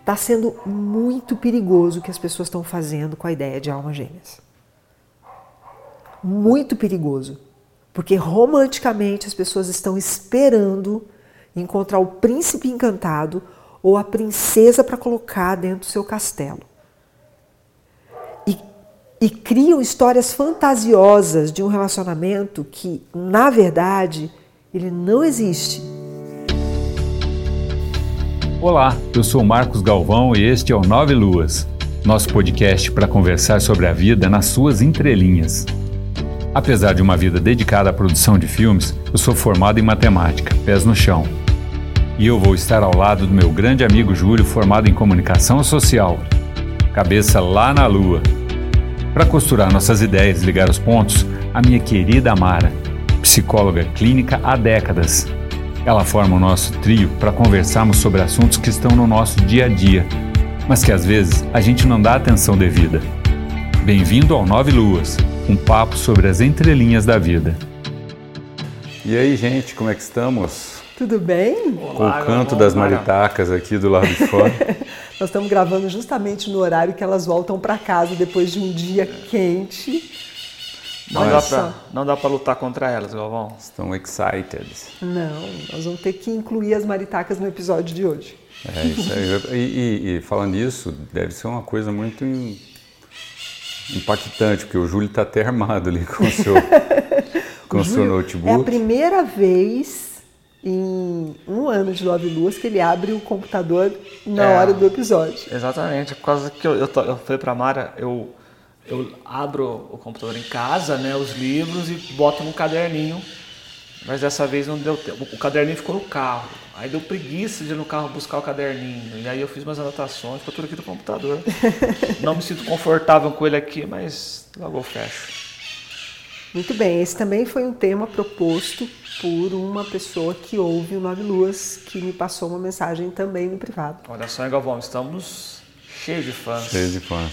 Está sendo muito perigoso o que as pessoas estão fazendo com a ideia de almas gêmeas. Muito perigoso. Porque romanticamente as pessoas estão esperando encontrar o príncipe encantado ou a princesa para colocar dentro do seu castelo. E, e criam histórias fantasiosas de um relacionamento que, na verdade, ele não existe. Olá, eu sou Marcos Galvão e este é o Nove Luas, nosso podcast para conversar sobre a vida nas suas entrelinhas. Apesar de uma vida dedicada à produção de filmes, eu sou formado em matemática, pés no chão. E eu vou estar ao lado do meu grande amigo Júlio, formado em comunicação social, cabeça lá na lua. Para costurar nossas ideias e ligar os pontos, a minha querida Amara, psicóloga clínica há décadas. Ela forma o nosso trio para conversarmos sobre assuntos que estão no nosso dia a dia, mas que às vezes a gente não dá atenção devida. Bem-vindo ao Nove Luas um papo sobre as entrelinhas da vida. E aí, gente, como é que estamos? Tudo bem? Com o canto das maritacas aqui do lado de fora. Nós estamos gravando justamente no horário que elas voltam para casa depois de um dia quente. Não dá, pra, não dá para lutar contra elas, Galvão. Estão excited. Não, nós vamos ter que incluir as maritacas no episódio de hoje. É isso aí. E, e, e falando nisso, deve ser uma coisa muito impactante, porque o Júlio está até armado ali com o seu, com o, seu notebook. É a primeira vez em um ano de Love Luas que ele abre o computador na é, hora do episódio. Exatamente, por causa que eu, eu, eu falei para Mara, eu, eu abro o computador em casa, né, os livros e boto num caderninho, mas dessa vez não deu tempo. O caderninho ficou no carro. Aí deu preguiça de ir no carro buscar o caderninho. E aí eu fiz umas anotações, ficou tudo aqui no computador. Não me sinto confortável com ele aqui, mas logo eu fecho. Muito bem, esse também foi um tema proposto por uma pessoa que ouve o Nove Luas, que me passou uma mensagem também no privado. Olha só, Galvão, estamos cheios de fãs. Cheios de fãs.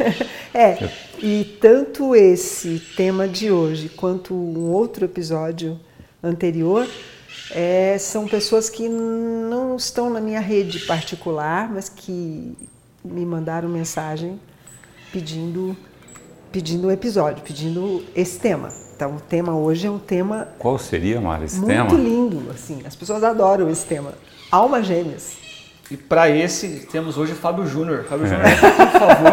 é, e tanto esse tema de hoje quanto um outro episódio anterior é, são pessoas que não estão na minha rede particular, mas que me mandaram mensagem pedindo pedindo um episódio, pedindo esse tema. Então o tema hoje é um tema Qual seria, Mara, esse muito tema? Muito lindo, assim. As pessoas adoram esse tema. Almas gêmeas. E para esse temos hoje Fábio Júnior. Fábio Júnior, é. por favor.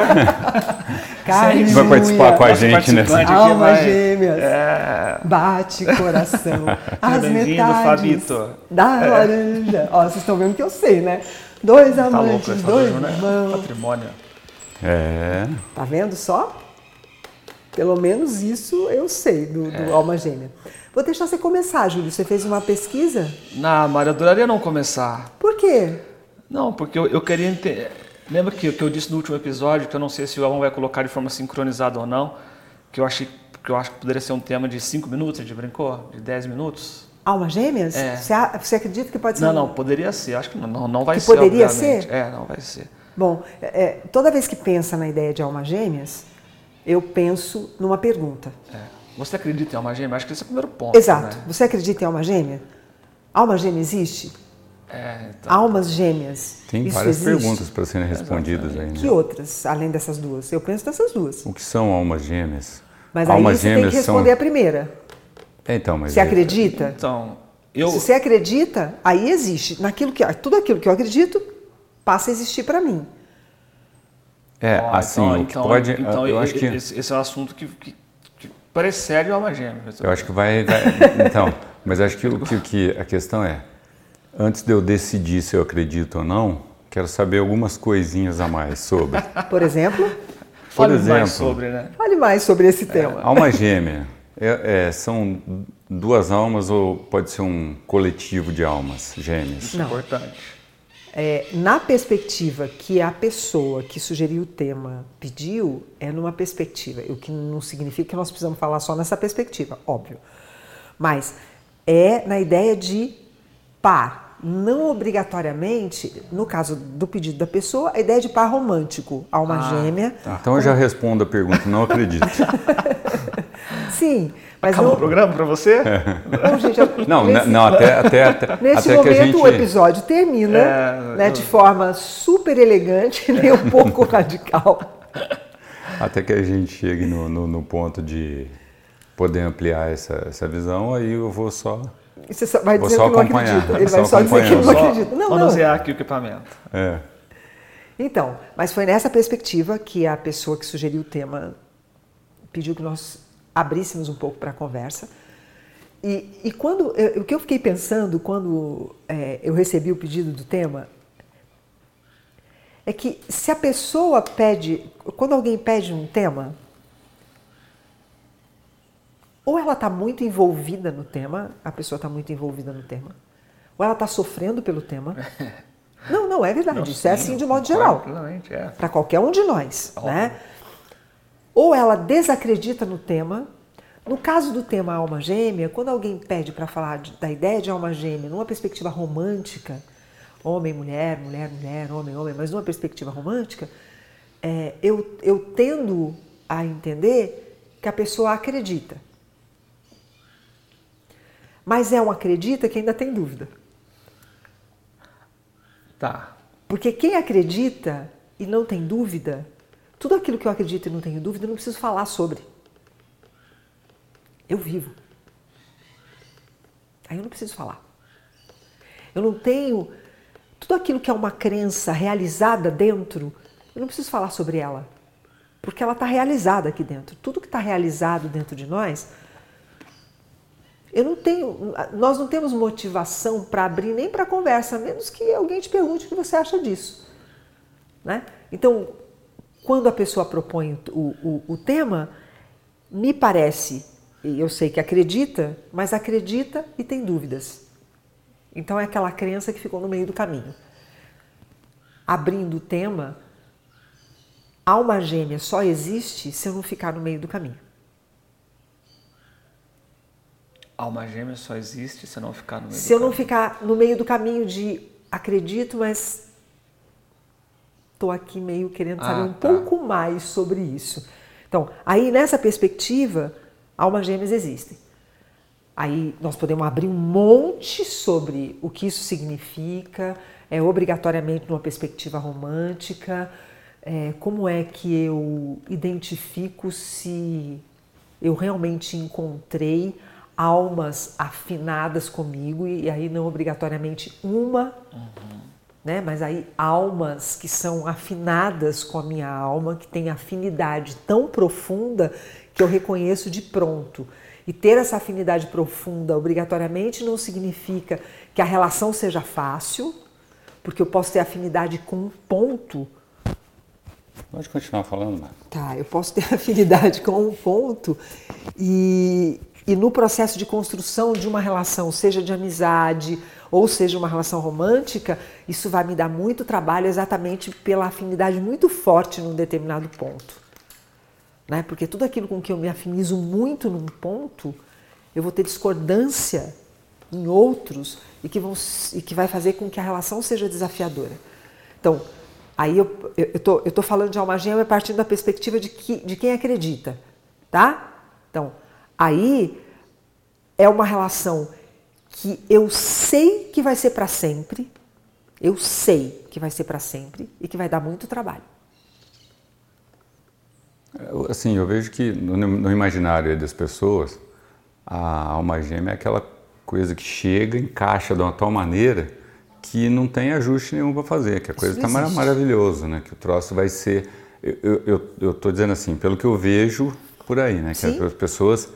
Carne vai participar com a gente nessa. Almas vai... gêmeas. É... Bate coração. As metades Fabito. da é. laranja. Ó, vocês estão vendo que eu sei, né? Dois tá amantes, louco, dois é irmãos. Patrimônio. É. Tá vendo só? Pelo menos isso eu sei do, do é. Alma Gêmea. Vou deixar você começar, Júlio. Você fez uma pesquisa? Não, Maria, adoraria não começar. Por quê? Não, porque eu, eu queria entender. Lembra que, que eu disse no último episódio, que eu não sei se o Alvão vai colocar de forma sincronizada ou não, que eu achei que eu acho que poderia ser um tema de 5 minutos, a gente brincou? De 10 minutos? Almas gêmeas? É. Você, você acredita que pode ser? Não, não, poderia ser. Acho que não, não vai que ser. Poderia obviamente. ser? É, não vai ser. Bom, é, toda vez que pensa na ideia de almas gêmeas, eu penso numa pergunta. É. Você acredita em alma gêmea? Acho que esse é o primeiro ponto. Exato. Né? Você acredita em alma gêmea? Alma gêmea existe? É, então... Almas gêmeas. Tem Isso várias existe? perguntas para serem respondidas aí. Né? Que outras, além dessas duas? Eu penso nessas duas. O que são almas gêmeas? Mas almas aí você tem que responder são... a primeira. É, então, mas você é... acredita? Então, eu... Se você acredita, aí existe. Naquilo que, tudo aquilo que eu acredito passa a existir para mim. É, assim, então, o que então, pode... Então, eu acho que... Esse, é um assunto que, que, que precede o alma gêmea. Eu acho que vai... vai então, mas acho que, o que, que a questão é, antes de eu decidir se eu acredito ou não, quero saber algumas coisinhas a mais sobre. Por exemplo? Por Fale exemplo, mais sobre, né? Fale mais sobre esse tema. É, alma gêmea. É, é, são duas almas ou pode ser um coletivo de almas gêmeas? Isso é importante. É, na perspectiva que a pessoa que sugeriu o tema pediu, é numa perspectiva, o que não significa que nós precisamos falar só nessa perspectiva, óbvio. Mas é na ideia de par, não obrigatoriamente, no caso do pedido da pessoa, a ideia de par romântico, alma ah, gêmea. Tá. Então eu já respondo a pergunta, não acredito. Sim, mas Acabou não, o programa para você? não, gente, eu- Não, nesse- não, até, até, até, Nesse até momento que a gente. o episódio termina É, né, eu- de forma super elegante, nem um pouco radical. Até que a gente chegue no, no, no ponto de poder ampliar essa, essa visão, aí eu vou só. E Você só vai Vou dizer só que não acompanhar, acredita. Ele só vai só dizer que não acredita. Não, não. manusear aqui o equipamento. É. Então, mas foi nessa perspectiva que a pessoa que sugeriu o tema pediu que nós abríssemos um pouco para a conversa. E, e quando eu- o que eu fiquei pensando quando é, eu recebi o pedido do tema é que se a pessoa pede, quando alguém pede um tema, ou ela está muito envolvida no tema, a pessoa está muito envolvida no tema, ou ela está sofrendo pelo tema. Não, não, é verdade. Isso é assim de modo geral é. para qualquer um de nós, Óbvio. né? Ou ela desacredita no tema. No caso do tema alma gêmea, quando alguém pede para falar de- da ideia de alma gêmea numa perspectiva romântica, homem, mulher, mulher, mulher, homem, homem, mas numa perspectiva romântica, é, eu, eu tendo a entender que a pessoa acredita. Mas é um acredita que ainda tem dúvida. Tá. Porque quem acredita e não tem dúvida, tudo aquilo que eu acredito e não tenho dúvida, eu não preciso falar sobre. Eu vivo. Aí eu não preciso falar. Eu não tenho. Tudo aquilo que é uma crença realizada dentro, eu não preciso falar sobre ela. Porque ela está realizada aqui dentro. Tudo que está realizado dentro de nós, eu não tenho, nós não temos motivação para abrir nem para conversa, a menos que alguém te pergunte o que você acha disso. Né? Então, quando a pessoa propõe o, o, o tema, me parece, e eu sei que acredita, mas acredita e tem dúvidas. Então é aquela crença que ficou no meio do caminho. Abrindo o tema, alma gêmea só existe se eu não ficar no meio do caminho. Alma gêmea só existe se não ficar no meio Se do eu não ficar no meio do caminho de acredito, mas estou aqui meio querendo saber Ah, um tá. pouco mais sobre isso. Então, aí nessa perspectiva, almas gêmeas existem. Aí nós podemos abrir um monte sobre o que isso significa, é obrigatoriamente numa perspectiva romântica, é, como é que eu identifico se eu realmente encontrei almas afinadas comigo e aí não obrigatoriamente uma, né? Mas aí almas que são afinadas com a minha alma, que têm afinidade tão profunda que eu reconheço de pronto. E ter essa afinidade profunda obrigatoriamente não significa que a relação seja fácil, porque eu posso ter afinidade com um ponto Pode continuar falando, Marcos. Tá, eu posso ter afinidade com um ponto e, e no processo de construção de uma relação, seja de amizade ou seja uma relação romântica, isso vai me dar muito trabalho exatamente pela afinidade muito forte num determinado ponto. Né? Porque tudo aquilo com que eu me afinizo muito num ponto, eu vou ter discordância em outros e que, vão, e que vai fazer com que a relação seja desafiadora. Então, aí eu, eu, eu, tô, eu tô falando de alma gêmea partindo da perspectiva de, que, de quem acredita, tá? Então, aí é uma relação que eu sei que vai ser para sempre, eu sei que vai ser para sempre e que vai dar muito trabalho. Assim, eu vejo que no, imaginário das pessoas, a alma gêmea é aquela coisa que chega, encaixa de uma tal maneira que não tem ajuste nenhum para fazer, que a coisa está existe. maravilhoso, né? Que o troço vai ser. Eu, tô dizendo assim, pelo que eu vejo por aí, né? Que Sim. as pessoas,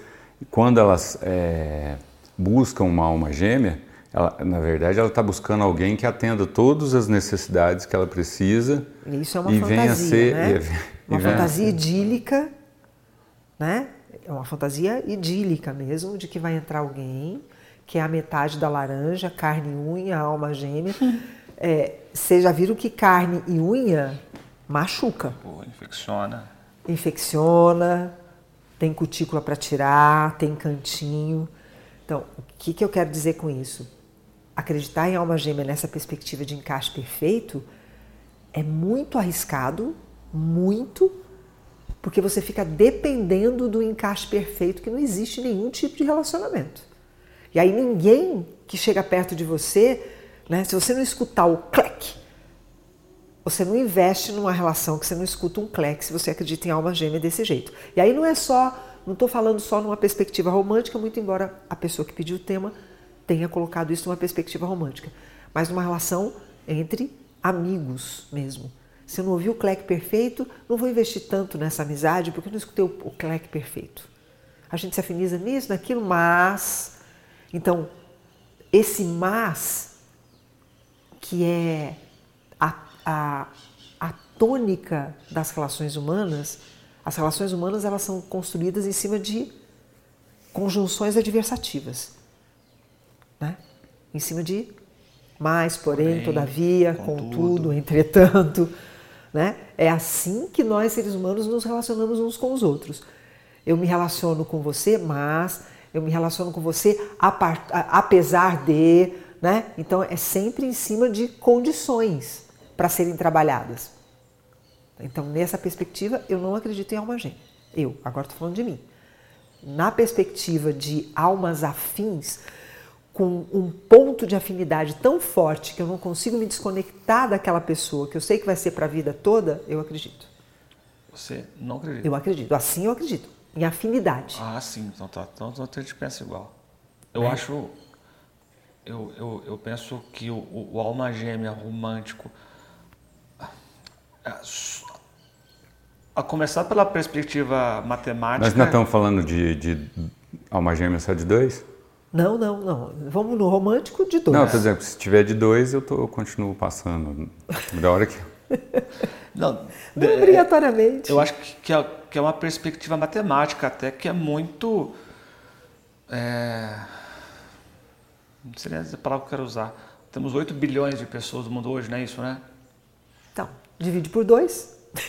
quando elas é, buscam uma alma gêmea, ela, na verdade, ela está buscando alguém que atenda todas as necessidades que ela precisa E Isso é uma e fantasia, venha a ser. né? e- e uma fantasia ser- idílica, né? É uma fantasia idílica mesmo, de que vai entrar alguém que é a metade da laranja, carne e unha, alma gêmea. É, vocês já viram que carne e unha machuca, Pô, infecciona. infecciona, tem cutícula para tirar, tem cantinho. Então, o que, que eu quero dizer com isso? Acreditar em alma gêmea nessa perspectiva de encaixe perfeito é muito arriscado, muito, Porque você fica dependendo do encaixe perfeito, que não existe nenhum tipo de relacionamento. E aí ninguém que chega perto de você, né, se você não escutar o clec, você não investe numa relação que você não escuta um clec se você acredita em alma gêmea desse jeito. E aí não é só, não estou falando só numa perspectiva romântica, muito embora a pessoa que pediu o tema tenha colocado isso numa perspectiva romântica, mas numa relação entre amigos mesmo. Se eu não ouvi o clec perfeito, não vou investir tanto nessa amizade porque eu não escutei o, clec perfeito. A gente se afiniza nisso, naquilo, mas. Então, esse mas, que é a, a, tônica das relações humanas, as relações humanas elas são construídas em cima de conjunções adversativas, né? em cima de mais, porém, porém todavia, contudo, contudo, entretanto. Né? É assim que nós, seres humanos, nos relacionamos uns com os outros. Eu me relaciono com você, mas eu me relaciono com você apesar de. Né? Então, é sempre em cima de condições para serem trabalhadas. Então, nessa perspectiva, eu não acredito em alma gêmea. Eu, agora estou falando de mim. Na perspectiva de almas afins, com um ponto de afinidade tão forte que eu não consigo me desconectar daquela pessoa, que eu sei que vai ser para a vida toda, eu acredito. Você não acredita? Eu acredito. Assim eu acredito. Em afinidade. Ah, sim. Então tá. Então, então a gente pensa igual. Eu é. acho. Eu, eu, eu penso que o, o alma gêmea romântico. A começar pela perspectiva matemática. Nós não estamos falando de, de alma gêmea só de dois? Não, não, não. Vamos no romântico de dois. Não, por exemplo, se tiver de dois, eu, tô, eu continuo passando. Da hora que. não, não é, obrigatoriamente. Eu acho que é, que é uma perspectiva matemática até que é muito. É, não sei nem a palavra que eu quero usar. Temos 8 bilhões de pessoas no mundo hoje, não é isso, né? Divide por dois.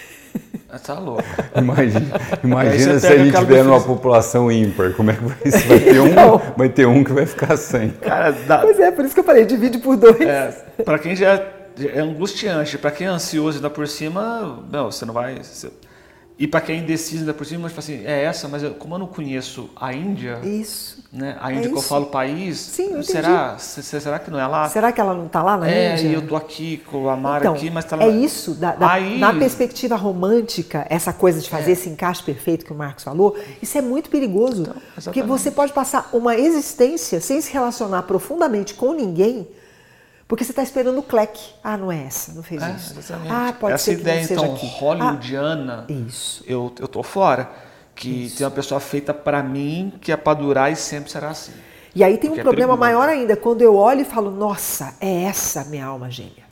Tá louco. Imagina, imagina se a gente tiver numa população ímpar, como é que vai ser? Vai ter, um, vai ter um que vai ficar sem. Cara, dá... Pois é, por isso que eu falei, divide por dois. É, para quem já é angustiante, para quem é ansioso ainda por cima, não, você não vai... Você e para quem é indeciso ainda por cima, tipo assim, é essa, mas eu, como eu não conheço a Índia, isso. né? A Índia é que eu falo país, Sim, será, será que não é lá? Será que ela não está lá na é, Índia? É, eu tô aqui com a Mara então, aqui, mas tá lá. É isso, da, da, Aí... na perspectiva romântica, essa coisa de fazer é. esse encaixe perfeito que o Marcos falou, isso é muito perigoso, então, porque você pode passar uma existência sem se relacionar profundamente com ninguém porque você está esperando o clec. Ah, não é essa, não fez é, isso. Exatamente. Ah, pode essa ser que ideia, não seja então, aqui. hollywoodiana, ah, isso. Eu, eu tô fora. Que isso. tem uma pessoa feita para mim, que é para durar e sempre será assim. E aí tem um é problema maior ainda, quando eu olho e falo, nossa, é essa minha alma gêmea.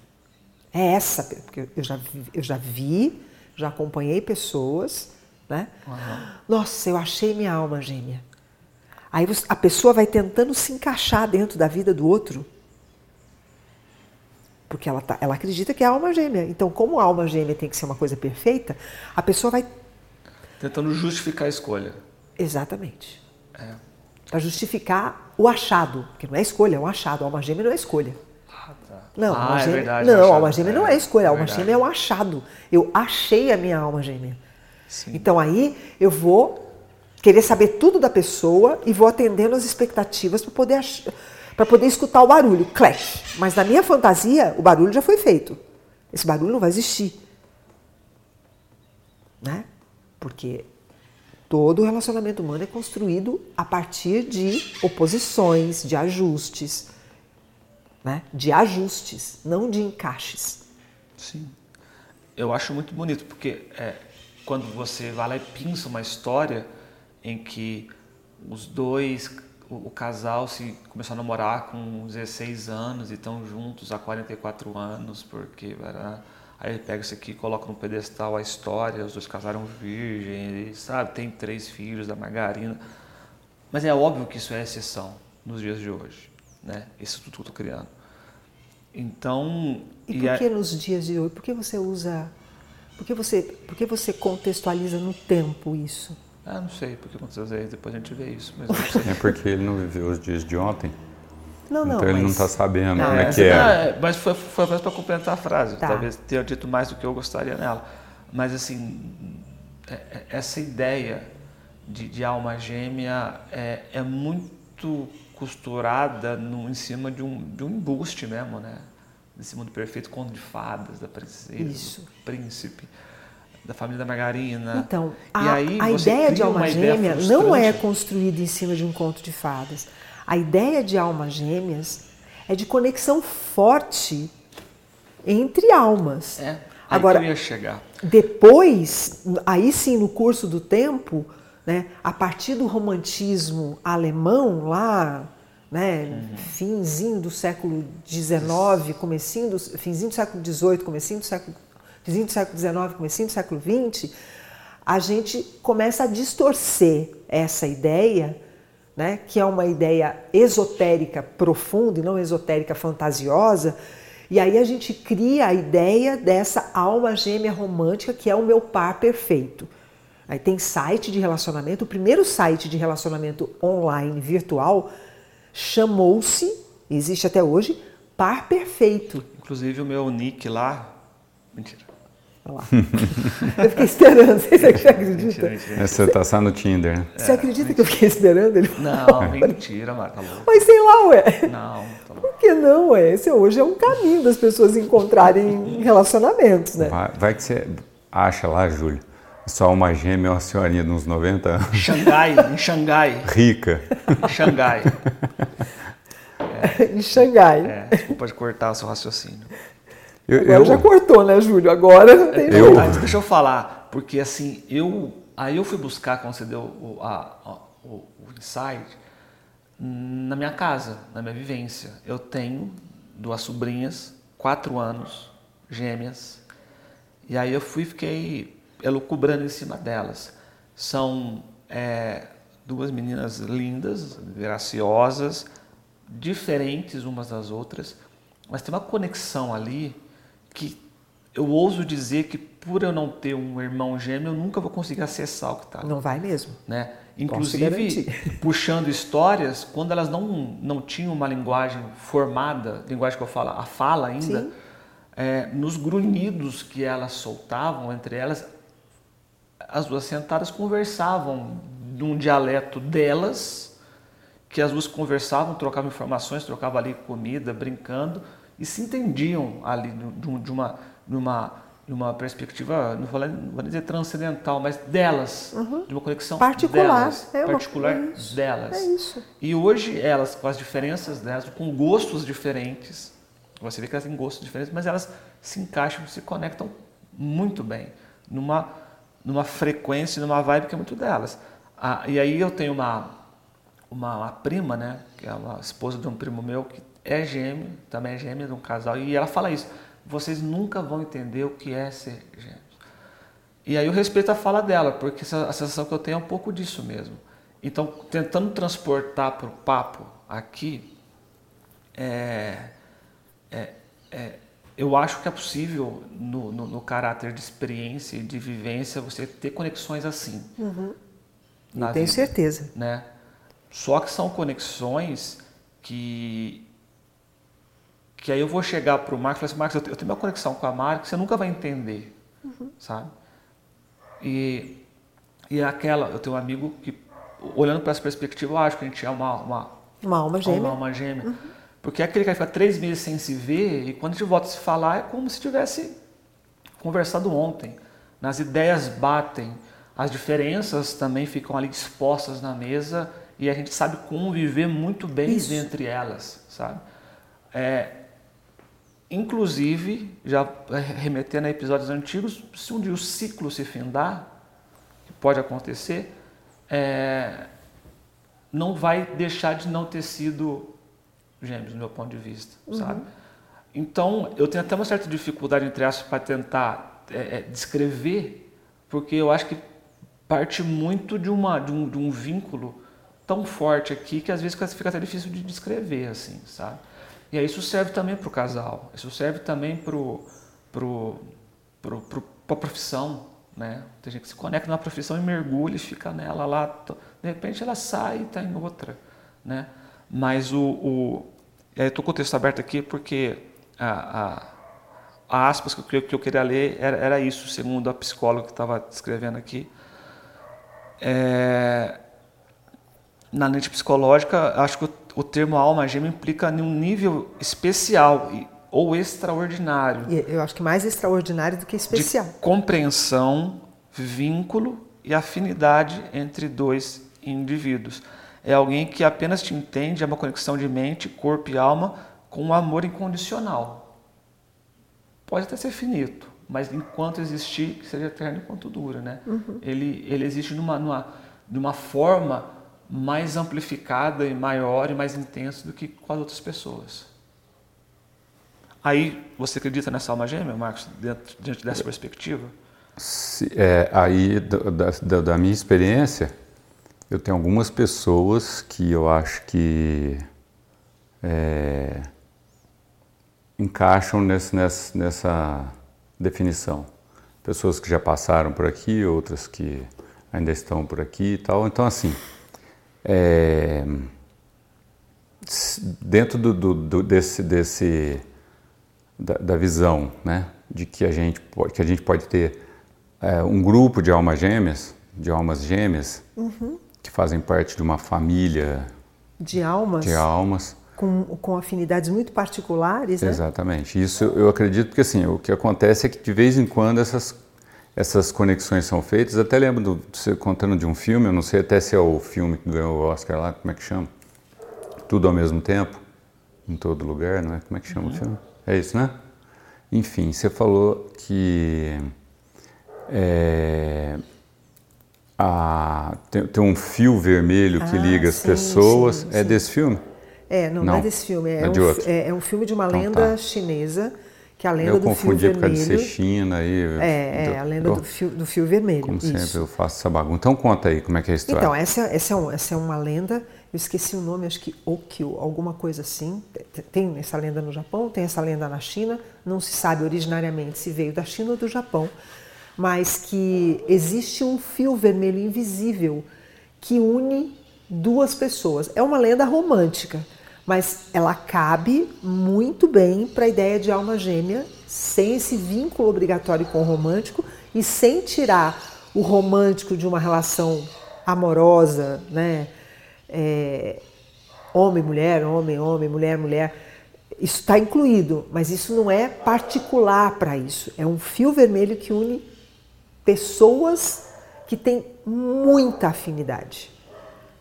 É essa, porque eu já, eu já vi, já acompanhei pessoas, né? Uhum. Nossa, eu achei minha alma gêmea. Aí a pessoa vai tentando se encaixar dentro da vida do outro porque ela, tá, ela acredita que é alma gêmea. Então, como a alma gêmea tem que ser uma coisa perfeita, a pessoa vai. Tentando justificar a escolha. Exatamente. É. Para justificar o achado, que não é escolha, é um achado. A alma gêmea não é escolha. Ah, tá. Não, ah, alma é gêmea, verdade, não, achado. alma gêmea é, não é escolha, a alma verdade. gêmea é um achado. Eu achei a minha alma gêmea. Sim. Então aí eu vou querer saber tudo da pessoa e vou atendendo as expectativas para poder achar para poder escutar o barulho, clash. Mas na minha fantasia, o barulho já foi feito. Esse barulho não vai existir. Né? Porque todo relacionamento humano é construído a partir de oposições, de ajustes. Né? De ajustes, não de encaixes. Sim. Eu acho muito bonito, porque é, quando você vai lá e pinça uma história em que os dois o, o, casal se começou a namorar com 16 anos e estão juntos há 44 anos, porque aí ele pega isso aqui e coloca no pedestal a história, os dois casaram virgem, sabe, tem três filhos da margarina. Mas é óbvio que isso é exceção nos dias de hoje, né? Isso tudo que eu estou criando. Então. E por que nos dias de hoje? Por que você usa. Por que você, por que você contextualiza no tempo isso? Ah, não sei porque aconteceu isso aí, depois a gente vê isso. Mas é porque ele não viveu os dias de ontem. Não, não, então ele mas... não está sabendo não, como é que é. é. Mas foi, foi apenas para complementar a frase. Tá. Talvez tenha dito mais do que eu gostaria nela. Mas assim, é, é, essa ideia de, de alma gêmea é, é muito costurada no, em cima de um, de um embuste mesmo, né? Desse mundo perfeito, conto de fadas, da princesa, Isso. do príncipe, da família da margarina. Então, E a, aí a ideia de alma gêmea não é construída em cima de um conto de fadas. A ideia de almas gêmeas é de conexão forte entre almas. É, Agora, que eu ia chegar. Depois, aí sim, no curso do tempo, né, a partir do romantismo alemão lá, né, finzinho do século XIX, comecinho do, finzinho do século XVIII, comecinho do século, finzinho do século XIX, comecinho do século XX, a gente começa a distorcer essa ideia, né, que é uma ideia esotérica profunda e não esotérica fantasiosa, e aí a gente cria a ideia dessa alma gêmea romântica que é o meu par perfeito. Aí tem site de relacionamento, o primeiro site de relacionamento online virtual chamou-se, existe até hoje, Par Perfeito. Inclusive o meu nick lá. Mentira. Lá. Eu fiquei esperando, você acredita? Mentira, mentira. Você tá só no Tinder, né? Você acredita que eu fiquei esperando ele? Não, mentira, mano. Tá louco. Mas sei lá, ué. Não, tá. Por que não, ué? Esse hoje é um caminho das pessoas encontrarem relacionamentos, né? Vai, vai que você acha lá, Júlio. Só uma gêmea, uma senhorinha de uns 90 anos, Xangai, em Xangai. rica. Em Xangai. em Xangai. É, desculpa de cortar o seu raciocínio. Eu, Agora eu- já cortou, né, Júlio? Agora não tem Eu- deixa eu falar, porque assim, eu. Aí eu fui buscar, quando você deu o, a- a- o, o insight, na minha casa, na minha vivência. Eu tenho duas sobrinhas, quatro anos, gêmeas. E aí eu fui e fiquei elucubrando em cima delas. São é, duas meninas lindas, graciosas, diferentes umas das outras, mas tem uma conexão ali que eu ouso dizer que por eu não ter um irmão gêmeo, eu nunca vou conseguir acessar o que está Não vai mesmo. né? Inclusive, puxando histórias, quando elas não, não tinham uma linguagem formada, linguagem que eu falo, a fala ainda, é, nos grunhidos que elas soltavam entre elas, as duas sentadas conversavam num dialeto delas, que as duas conversavam, trocavam informações, trocavam ali comida, brincando, e se entendiam ali de, um- uma, de uma, de uma perspectiva, não vou, não vou dizer transcendental, mas delas, de uma conexão Particular, delas, é uma- particular é isso, delas. é isso. E hoje elas, com as diferenças delas, com gostos diferentes, você vê que elas têm gostos diferentes, mas elas se encaixam, se conectam muito bem, numa, numa frequência, numa vibe que é muito delas. Ah, e aí eu tenho uma, uma, uma prima, né, que é uma esposa de um primo meu, que é gêmeo, também é gêmea de um casal, e ela fala isso, vocês nunca vão entender o que é ser gêmeos. E aí eu respeito a fala dela, porque a sensação que eu tenho é um pouco disso mesmo. Então, tentando transportar para o papo aqui, é, é- é- eu acho que é possível, no, no- no caráter de experiência e de vivência, você ter conexões assim. Eu tenho vida, certeza. Né? Só que são conexões que. Que aí eu vou chegar para o Marcos e falar assim: Marcos, eu te- eu tenho uma conexão com a Mari que você nunca vai entender. Sabe? E, e aquela, eu tenho um amigo que, olhando para essa perspectiva, eu acho que a gente é uma, uma, Uma alma gêmea. uma alma gêmea. Porque é aquele cara que fica três meses sem se ver e quando a gente volta a se falar é como se tivesse conversado ontem. Nas ideias batem, as diferenças também ficam ali expostas na mesa e a gente sabe conviver muito bem Isso. entre elas, sabe? É, inclusive, já remetendo a episódios antigos, se um dia o ciclo se findar, que pode acontecer, é, não vai deixar de não ter sido gêmeos, do meu ponto de vista, sabe? Então, eu tenho até uma certa dificuldade, entre aspas, para tentar é, é, descrever, porque eu acho que parte muito de, uma, de, um, de um vínculo tão forte aqui que às vezes fica até difícil de descrever, assim, sabe? E aí isso serve também para o casal, isso serve também para pro, pro, pro, a profissão, né? Tem gente que se conecta na profissão e mergulha e fica nela lá, de repente ela sai e está em outra, né? Mas o, o eu estou com o texto aberto aqui porque a, a, a aspas que eu, que eu queria ler era, era, isso, segundo a psicóloga que estava escrevendo aqui. É, na mente psicológica, acho que o, o termo alma gêmea implica um nível especial ou extraordinário. Eu acho que mais extraordinário do que especial. De compreensão, vínculo e afinidade entre dois indivíduos. É alguém que apenas te entende, é uma conexão de mente, corpo e alma com um amor incondicional. Pode até ser finito, mas enquanto existir, seja eterno enquanto dura, né? Uhum. Ele, ele existe numa, numa, numa forma mais amplificada e maior e mais intensa do que com as outras pessoas. Aí, você acredita nessa alma gêmea, Marcos, dentro, diante dessa perspectiva? Se, é, aí, da, da, da, minha experiência, eu tenho algumas pessoas que eu acho que é, encaixam nesse, nessa, nessa definição. Pessoas que já passaram por aqui, outras que ainda estão por aqui e tal. Então, assim, é, dentro do, do, do, desse, desse da, da, visão, né, de que a gente pode, que a gente pode ter é, um grupo de almas gêmeas, de almas gêmeas, uhum. que fazem parte de uma família de almas, de almas com, com afinidades muito particulares. Né? Exatamente. Isso eu acredito porque assim o que acontece é que de vez em quando essas essas conexões são feitas. Até lembro do, você contando de um filme, eu não sei até se é o filme que ganhou o Oscar lá, como é que chama? Tudo ao mesmo tempo, em todo lugar, não é? Como é que chama uhum. o filme? É isso, né? Enfim, você falou que é, a, tem, tem, um fio vermelho que ah, liga as sim, pessoas. Sim, é sim. desse filme? É, não, não, é desse filme. É, é, um, é, é um, filme de uma então, lenda tá. chinesa que é a lenda eu do fio vermelho. Eu confundi por causa de ser China aí. É, é a lenda do fio, do fio vermelho. Como sempre isso. eu faço essa bagunça. Então conta aí como é que é a história. Então, essa, essa, é, um, essa é uma lenda, eu esqueci o nome, acho que Okyo, alguma coisa assim. Tem essa lenda no Japão, tem essa lenda na China, não se sabe originariamente se veio da China ou do Japão, mas que existe um fio vermelho invisível que une duas pessoas. É uma lenda romântica mas ela cabe muito bem para a ideia de alma gêmea, sem esse vínculo obrigatório com o romântico e sem tirar o romântico de uma relação amorosa, né? É, homem, mulher, homem, homem, mulher, mulher. Isso está incluído, mas isso não é particular para isso. É um fio vermelho que une pessoas que têm muita afinidade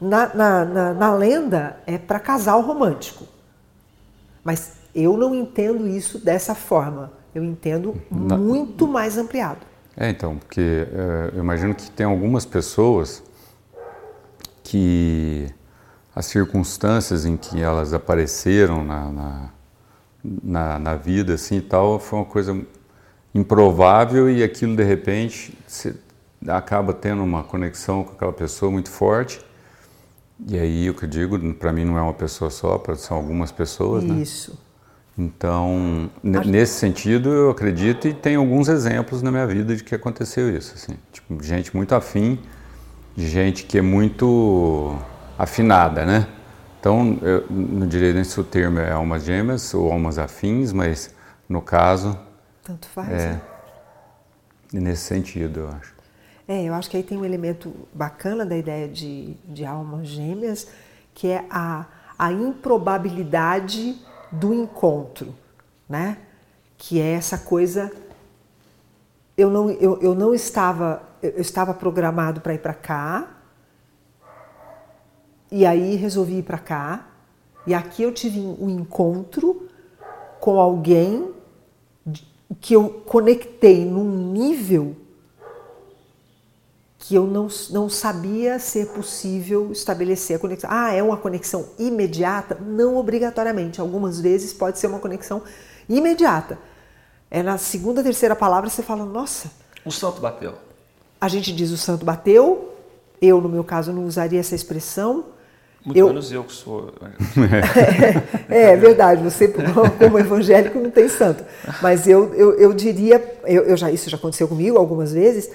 na, na, na, na lenda é para casal romântico. Mas eu não entendo isso dessa forma. Eu entendo na... muito mais ampliado. É, então, porque é, eu imagino que tem algumas pessoas que as circunstâncias em que elas apareceram na, na, na, na vida assim e tal foi uma coisa improvável e aquilo de repente acaba tendo uma conexão com aquela pessoa muito forte e aí o que eu digo, para mim não é uma pessoa só, são algumas pessoas, né? Isso. Então, nesse sentido, eu acredito e tem alguns exemplos na minha vida de que aconteceu isso, assim, tipo, gente muito afim, gente que é muito afinada, né? Então, eu não diria nem se o termo é almas gêmeas ou almas afins, mas no caso... Tanto faz, é, né? Nesse sentido, eu acho. É, eu acho que aí tem um elemento bacana da ideia de, de almas gêmeas, que é a, a improbabilidade do encontro, né? Que é essa coisa. Eu não, eu, eu não estava, eu estava programado para ir para cá, e aí resolvi ir para cá, e aqui eu tive um encontro com alguém que eu conectei num nível que eu não, não sabia ser possível estabelecer a conexão. Ah, é uma conexão imediata? Não obrigatoriamente. Algumas vezes pode ser uma conexão imediata. É na segunda, terceira palavra você fala, nossa. O santo bateu. A gente diz o santo bateu. Eu, no meu caso, não usaria essa expressão. Muito eu... menos eu que sou. é, é, verdade, você, como evangélico, não tem santo. Mas eu, eu, eu diria, eu, eu já, isso já aconteceu comigo algumas vezes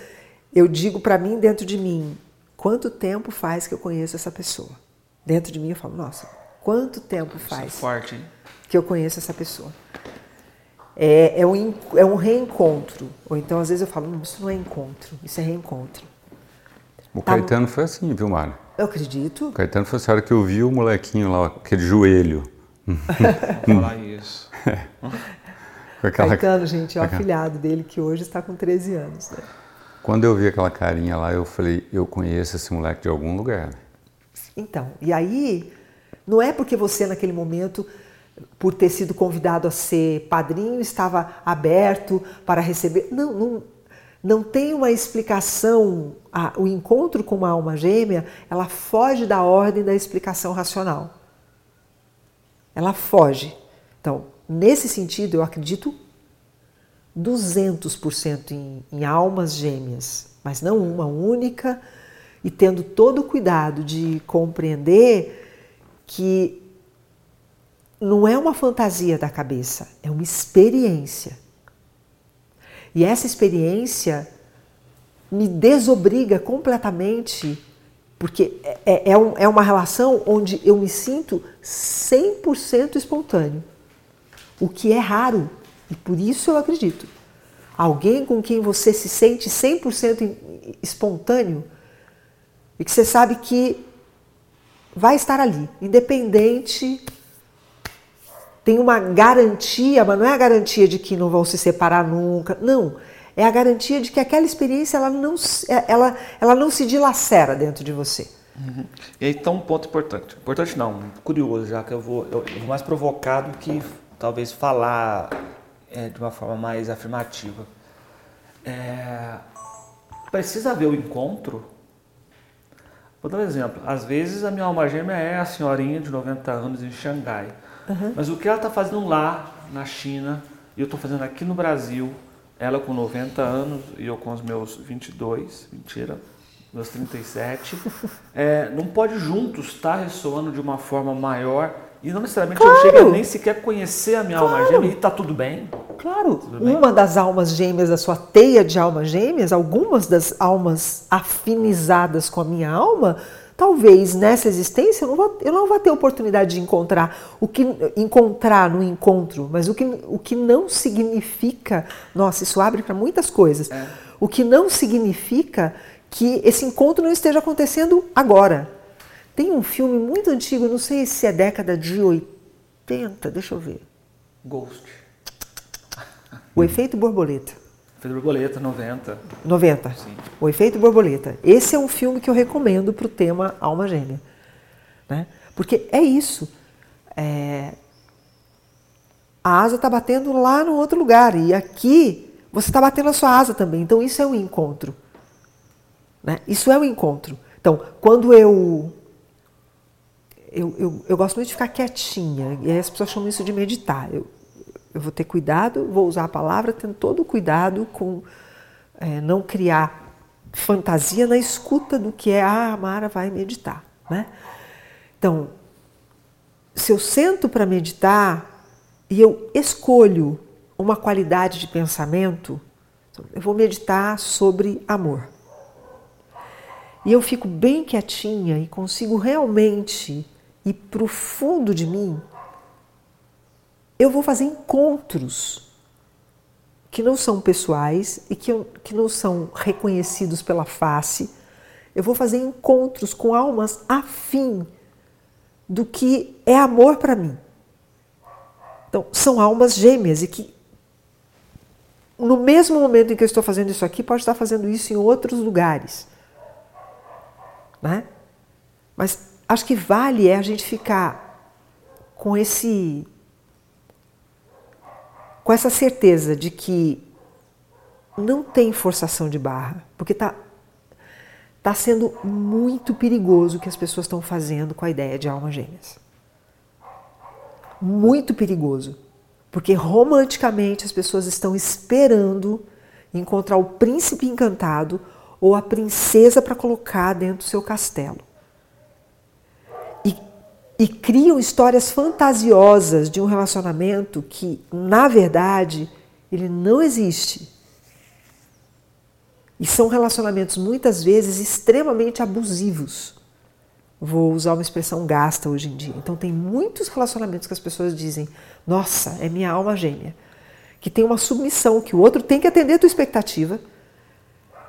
eu digo para mim dentro de mim, quanto tempo faz que eu conheço essa pessoa? Dentro de mim eu falo, nossa, quanto tempo faz forte, que eu conheço essa pessoa? É, é, um, é um reencontro. Ou então, às vezes, eu falo, não, isso não é encontro, isso é reencontro. O tá, Caetano foi assim, viu, Mário? Eu acredito. O Caetano foi a hora que eu vi o molequinho lá, aquele joelho. Falar isso. aquela... Caetano, gente, é o afilhado dele que hoje está com 13 anos. Né? Quando eu vi aquela carinha lá, eu falei, eu conheço esse moleque de algum lugar. Então, e aí, não é porque você naquele momento, por ter sido convidado a ser padrinho, estava aberto para receber. Não, não, não tem uma explicação. o encontro com uma alma gêmea, ela foge da ordem da explicação racional. Ela foge. Então, nesse sentido, eu acredito 200% em, em almas gêmeas, mas não uma única, e tendo todo o cuidado de compreender que não é uma fantasia da cabeça, é uma experiência. E essa experiência me desobriga completamente, porque é, é, é, um, é uma relação onde eu me sinto 100% espontâneo, o que é raro, e por isso eu acredito. Alguém com quem você se sente 100% espontâneo e que você sabe que vai estar ali, independente tem uma garantia, mas não é a garantia de que não vão se separar nunca. Não. É a garantia de que aquela experiência ela não, é, ela, ela não se dilacera dentro de você. Uhum. E aí está um ponto importante. Importante não, curioso, já que eu vou, eu, eu vou mais provocado que talvez falar é, de uma forma mais afirmativa. É, precisa haver o encontro? Vou dar um exemplo. Às vezes a minha alma gêmea é a senhorinha de 90 anos em Xangai. Uhum. Mas o que ela está fazendo lá na China e eu estou fazendo aqui no Brasil, ela com 90 anos e eu com os meus 22, mentira, meus 37, é, não pode juntos estar tá ressoando de uma forma maior e não necessariamente claro. eu chego nem sequer conhecer a minha claro. alma gêmea e está tudo bem. Claro, tudo bem? uma das almas gêmeas da sua teia de almas gêmeas, algumas das almas afinizadas com a minha alma, talvez nessa existência eu não, vou, eu não vou ter oportunidade de encontrar o que encontrar no encontro, mas o que, o que não significa, nossa, isso abre para muitas coisas. É. O que não significa que esse encontro não esteja acontecendo agora. Tem um filme muito antigo, não sei se é década de 80, deixa eu ver. Ghost. O efeito borboleta. Efeito borboleta, 90. 90. Sim. O efeito borboleta. Esse é um filme que eu recomendo para o tema alma gêmea. Né? Porque é isso. É... A asa está batendo lá no outro lugar. E aqui você está batendo a sua asa também. Então isso é um encontro. Né? Isso é um encontro. Então, quando eu eu, eu, eu, gosto muito de ficar quietinha, e as pessoas chamam isso de meditar. Eu, eu vou ter cuidado, vou usar a palavra tendo todo o cuidado com é, não criar fantasia na escuta do que é ah, a Mara vai meditar. Né? Então, se eu sento para meditar e eu escolho uma qualidade de pensamento, eu vou meditar sobre amor. E eu fico bem quietinha e consigo realmente ir para o fundo de mim eu vou fazer encontros que não são pessoais e que, que não são reconhecidos pela face. Eu vou fazer encontros com almas afim do que é amor para mim. Então, são almas gêmeas e que, no mesmo momento em que eu estou fazendo isso aqui, pode estar fazendo isso em outros lugares. Né? Mas acho que vale é a gente ficar com esse com essa certeza de que não tem forçação de barra, porque está tá sendo muito perigoso o que as pessoas estão fazendo com a ideia de almas gêmeas. Muito perigoso. Porque romanticamente as pessoas estão esperando encontrar o príncipe encantado ou a princesa para colocar dentro do seu castelo e criam histórias fantasiosas de um relacionamento que, na verdade, ele não existe. E são relacionamentos muitas vezes extremamente abusivos. Vou usar uma expressão gasta hoje em dia. Então, tem muitos relacionamentos que as pessoas dizem: Nossa, é minha alma gêmea. que tem uma submissão, que o outro tem que atender a tua expectativa,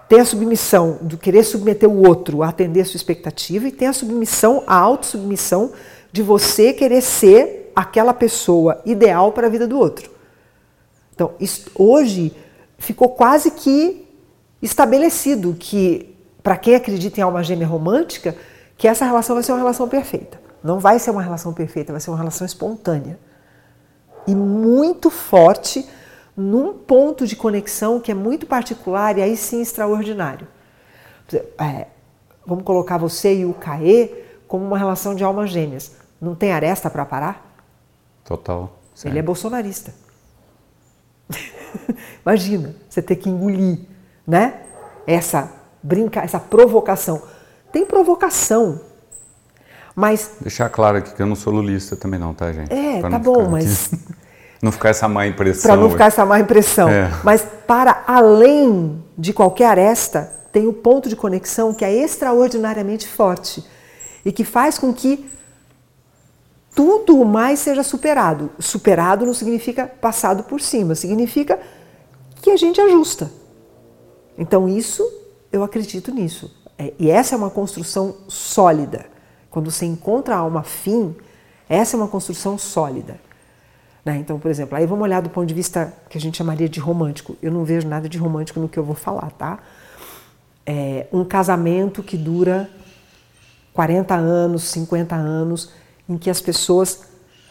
tem a submissão do querer submeter o outro a atender a sua expectativa e tem a submissão, a autossubmissão de você querer ser aquela pessoa ideal para a vida do outro. Então, isso, hoje ficou quase que estabelecido que, para quem acredita em alma gêmea romântica, que essa relação vai ser uma relação perfeita. Não vai ser uma relação perfeita, vai ser uma relação espontânea. E muito forte, num ponto de conexão que é muito particular e aí sim extraordinário. É, vamos colocar você e o Caê como uma relação de almas gêmeas. Não tem aresta para parar? Total. Sim. Ele é bolsonarista. Imagina, você ter que engolir, né? Essa brinca, essa provocação. Tem provocação. Mas deixar claro aqui que eu não sou lulista também não, tá, gente? É, pra tá bom, mas não ficar essa má impressão. Para não ficar essa má impressão. É. Mas para além de qualquer aresta, tem o um ponto de conexão que é extraordinariamente forte e que faz com que tudo mais seja superado. Superado não significa passado por cima, significa que a gente ajusta. Então, isso, eu acredito nisso. É, e essa é uma construção sólida. Quando você encontra a alma fim, essa é uma construção sólida. Né? Então, por exemplo, aí vamos olhar do ponto de vista que a gente chamaria de romântico. Eu não vejo nada de romântico no que eu vou falar, tá? É um casamento que dura 40 anos, 50 anos em que as pessoas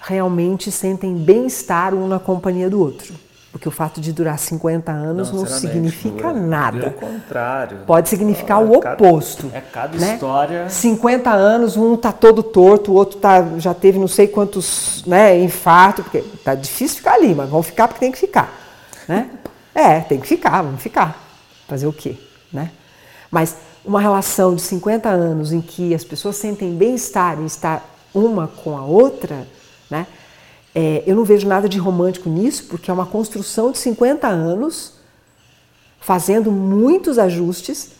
realmente sentem bem-estar um na companhia do outro. Porque o fato de durar 50 anos não, não significa não, nada. Pelo contrário. Pode significar o oposto. É cada né? história. 50 anos, um tá todo torto, o outro tá, já teve não sei quantos né, infarto, porque tá difícil ficar ali, mas vão ficar porque tem que ficar. Né? é, tem que ficar, vamos ficar. Fazer o quê? Né? Mas uma relação de 50 anos em que as pessoas sentem bem-estar em estar uma com a outra, né? É, eu não vejo nada de romântico nisso, porque é uma construção de 50 anos, fazendo muitos ajustes,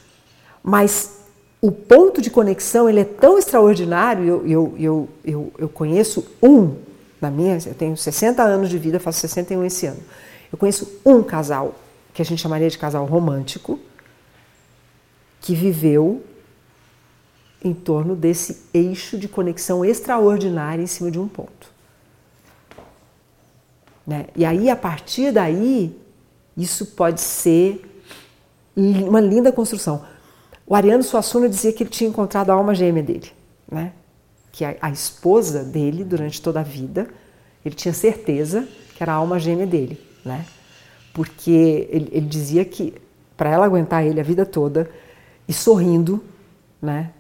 mas o ponto de conexão ele é tão extraordinário. Eu, eu, eu, eu, eu conheço um, na minha, eu tenho 60 anos de vida, faço 61 esse ano. Eu conheço um casal, que a gente chamaria de casal romântico, que viveu em torno desse eixo de conexão extraordinária em cima de um ponto. Né? E aí, a partir daí, isso pode ser uma linda construção. O Ariano Suassuna dizia que ele tinha encontrado a alma gêmea dele, né? que a, a esposa dele, durante toda a vida, ele tinha certeza que era a alma gêmea dele, né? porque ele, ele dizia que para ela aguentar ele a vida toda e sorrindo, né?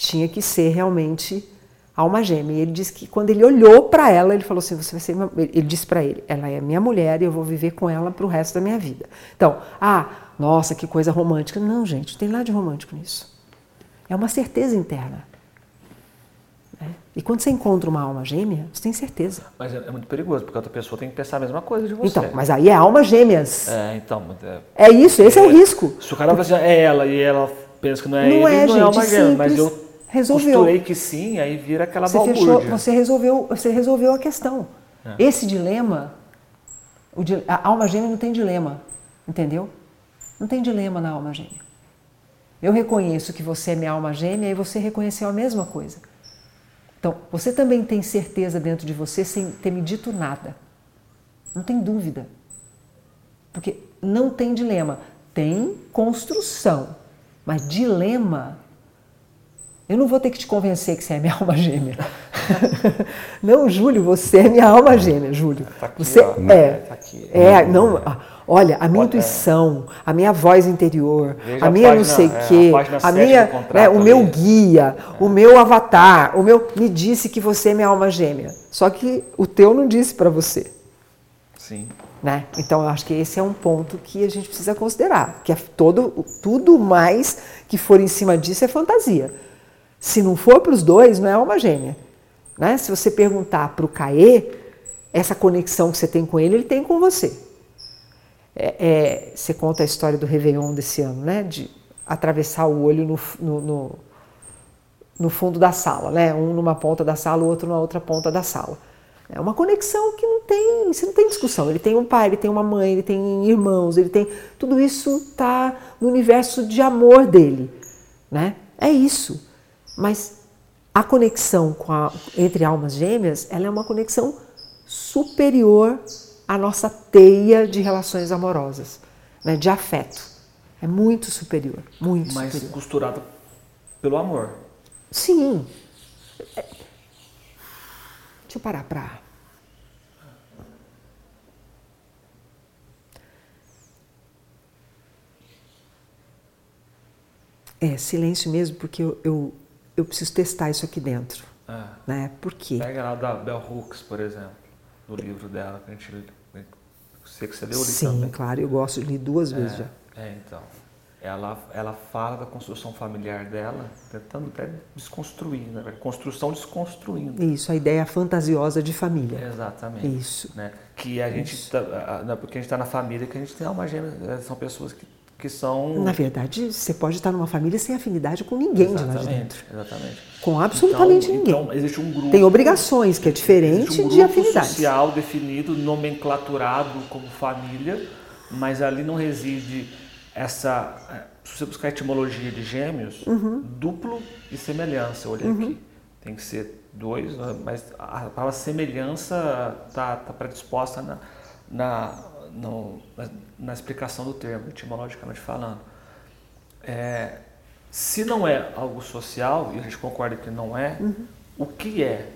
Tinha que ser realmente alma gêmea. E ele disse que quando ele olhou para ela, ele falou assim: "Você vai ser ele disse para ele: "Ela é minha mulher e eu vou viver com ela para o resto da minha vida". Então, ah, nossa, que coisa romântica. Não, gente, não tem nada de romântico nisso. É uma certeza interna. Né? E quando você encontra uma alma gêmea, você tem certeza. Mas é, é, muito perigoso, porque outra pessoa tem que pensar a mesma coisa de você. Então, mas aí é alma gêmeas. É, então. É, é isso, esse é, é, o risco. Se o cara fala assim, é ela e ela pensa que não é não ele, é, não gente, é alma gêmea, mas eu resolveu. Costurei que sim, aí vira aquela você fechou, você resolveu, você resolveu a questão. É. Esse dilema, o, a alma gêmea não tem dilema, entendeu? Não tem dilema na alma gêmea. Eu reconheço que você é minha alma gêmea e você reconheceu a mesma coisa. Então, você também tem certeza dentro de você sem ter me dito nada. Não tem dúvida. Porque não tem dilema. Tem construção. Mas dilema eu não vou ter que te convencer que você é minha alma gêmea. não, Júlio, você é minha alma gêmea, Júlio. Tá aqui, você ó, é. Tá aqui. É, não, olha, a minha intuição, a minha voz interior, Veja a minha página, não sei o é, quê, a, a minha, né, o meu guia, é. o meu avatar, o meu me disse que você é minha alma gêmea. Só que o teu não disse para você. Sim. Né? Então, eu acho que esse é um ponto que a gente precisa considerar, que é todo, tudo mais que for em cima disso é fantasia. Se não for para os dois, não é alma gêmea. Né? Se você perguntar para o Caê, essa conexão que você tem com ele, ele tem com você. É, é, você conta a história do Réveillon desse ano, né? De atravessar o olho no, no, no, no fundo da sala, né? Um numa ponta da sala, o outro na outra ponta da sala. É uma conexão que não tem, você não tem discussão. Ele tem um pai, ele tem uma mãe, ele tem irmãos, ele tem tudo isso está no universo de amor dele, né? É isso. Mas a conexão a, entre almas gêmeas, ela é uma conexão superior à nossa teia de relações amorosas, né? De afeto. É muito superior, muito Mas superior. costurado pelo amor. Sim. É, deixa eu parar para É, silêncio mesmo, porque eu, eu, eu preciso testar isso aqui dentro. É. Né? Por quê? Pega lá da Bell Hooks, por exemplo, no livro dela, que a gente sei que você leu ali Sim, também. claro, eu gosto, li duas É, vezes já. é, então. Ela, ela fala da construção familiar dela, tentando até desconstruir, né? Construção desconstruindo. Isso, a ideia fantasiosa de família. Exatamente. Isso. Né? Que a gente, tá, a- porque a gente está na família, que a gente tem alma gêmea, eh, são pessoas que, que são... Na verdade, você pode estar numa família sem afinidade com ninguém de lá de Exatamente, dentro. exatamente. Com absolutamente Então- ninguém. Então, existe um grupo... Tem obrigações, que é diferente existe um de grupo afinidade. social definido, nomenclaturado como família, mas ali não reside essa... eh, Se você buscar a etimologia de gêmeos, Uhum. duplo e semelhança, eu olhei aqui. Tem que ser dois, mas a palavra semelhança está tá predisposta na, na, no- na, na explicação do termo, etimologicamente falando. É, se não é algo social, e a gente concorda que não é, Uhum. o que é?